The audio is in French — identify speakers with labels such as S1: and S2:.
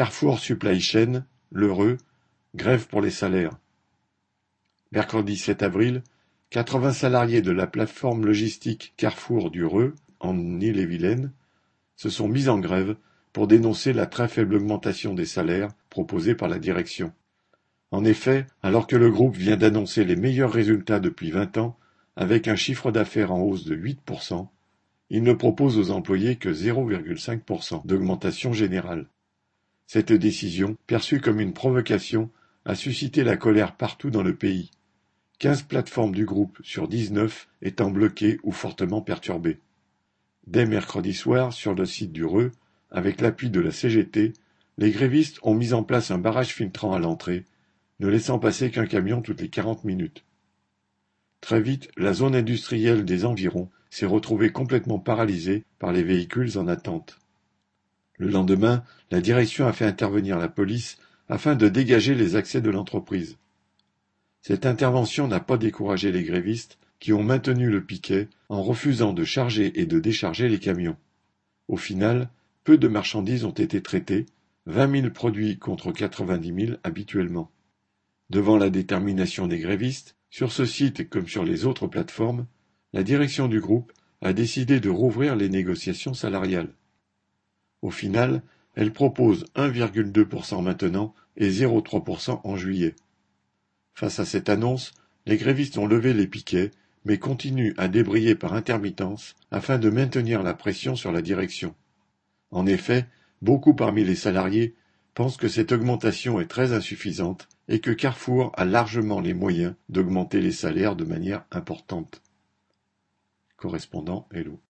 S1: Carrefour Supply Chain, l'Heureux, grève pour les salaires. Mercredi 7 avril, 80 salariés de la plateforme logistique Carrefour du Reux, en Ille-et-Vilaine, se sont mis en grève pour dénoncer la très faible augmentation des salaires proposée par la direction. En effet, alors que le groupe vient d'annoncer les meilleurs résultats depuis vingt ans, avec un chiffre d'affaires en hausse de 8%, il ne propose aux employés que 0,5% d'augmentation générale. Cette décision, perçue comme une provocation, a suscité la colère partout dans le pays, quinze plateformes du groupe sur dix-neuf étant bloquées ou fortement perturbées. Dès mercredi soir, sur le site du Reux, avec l'appui de la CGT, les grévistes ont mis en place un barrage filtrant à l'entrée, ne laissant passer qu'un camion toutes les quarante minutes. Très vite, la zone industrielle des environs s'est retrouvée complètement paralysée par les véhicules en attente. Le lendemain, la direction a fait intervenir la police afin de dégager les accès de l'entreprise. Cette intervention n'a pas découragé les grévistes qui ont maintenu le piquet en refusant de charger et de décharger les camions. Au final, peu de marchandises ont été traitées, vingt mille produits contre quatre-vingt-dix mille habituellement. Devant la détermination des grévistes, sur ce site comme sur les autres plateformes, la direction du groupe a décidé de rouvrir les négociations salariales. Au final, elle propose 1,2% maintenant et 0,3% en juillet. Face à cette annonce, les grévistes ont levé les piquets, mais continuent à débrayer par intermittence afin de maintenir la pression sur la direction. En effet, beaucoup parmi les salariés pensent que cette augmentation est très insuffisante et que Carrefour a largement les moyens d'augmenter les salaires de manière importante. Correspondant Hello.